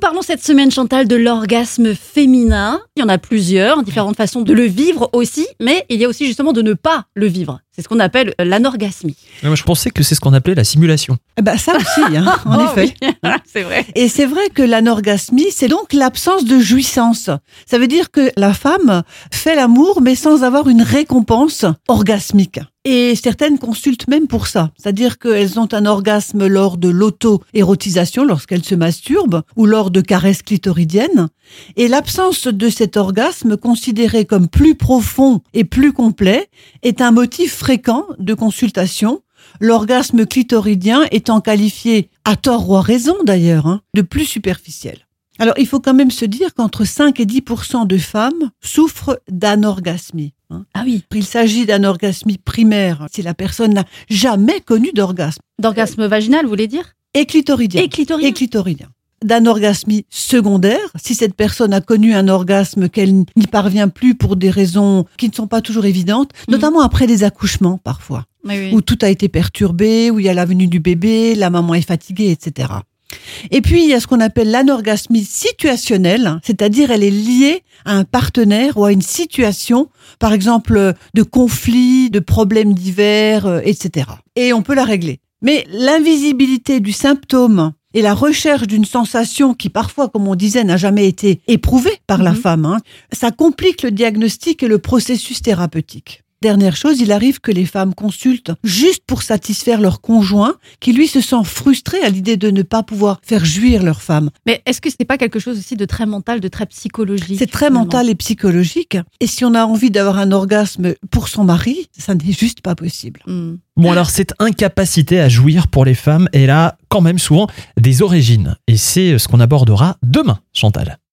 Nous parlons cette semaine, Chantal, de l'orgasme féminin. Il y en a plusieurs, différentes façons de le vivre aussi, mais il y a aussi justement de ne pas le vivre. C'est ce qu'on appelle l'anorgasmie. Moi, je pensais que c'est ce qu'on appelait la simulation. Eh ben, ça aussi, hein, en Oh effet. oui, c'est vrai. Et c'est vrai que l'anorgasmie, c'est donc l'absence de jouissance. Ça veut dire que la femme fait l'amour, mais sans avoir une récompense orgasmique. Et certaines consultent même pour ça. C'est-à-dire qu'elles ont un orgasme lors de l'auto-érotisation, lorsqu'elles se masturbent, ou lors de caresses clitoridiennes. Et l'absence de cet orgasme, considéré comme plus profond et plus complet, est un motif fréquent de consultation l'orgasme clitoridien étant qualifié, à tort ou à raison d'ailleurs, hein, de plus superficiel. Alors il faut quand même se dire qu'entre 5 et 10 de femmes souffrent d'anorgasmie. hein. Ah oui, Il s'agit d'anorgasmie primaire si la personne n'a jamais connu d'orgasme. d'orgasme vaginal, vous voulez dire? Et clitoridien. Et clitoridien. Et clitoridien. D'anorgasmie secondaire, si cette personne a connu un orgasme qu'elle n'y parvient plus pour des raisons qui ne sont pas toujours évidentes, Mhm. notamment après des accouchements parfois Oui, où tout a été perturbé, où il y a la venue du bébé, la maman est fatiguée, etc. Et puis, il y a ce qu'on appelle l'anorgasmie situationnelle, c'est-à-dire elle est liée à un partenaire ou à une situation, par exemple de conflit, de problèmes divers, euh, etc. Et on peut la régler. Mais l'invisibilité du symptôme et la recherche d'une sensation qui parfois, comme on disait, n'a jamais été éprouvée par la Mhm. femme, hein, ça complique le diagnostic et le processus thérapeutique. Dernière chose, il arrive que les femmes consultent juste pour satisfaire leur conjoint, qui lui se sent frustré à l'idée de ne pas pouvoir faire jouir leur femme. Mais est-ce que c'est pas quelque chose aussi de très mental, de très psychologique C'est très finalement mental et psychologique. Et si on a envie d'avoir un orgasme pour son mari, ça n'est juste pas possible. Hmm. Bon, alors, cette incapacité à jouir pour les femmes, elle a quand même souvent des origines. Et c'est ce qu'on abordera demain, Chantal.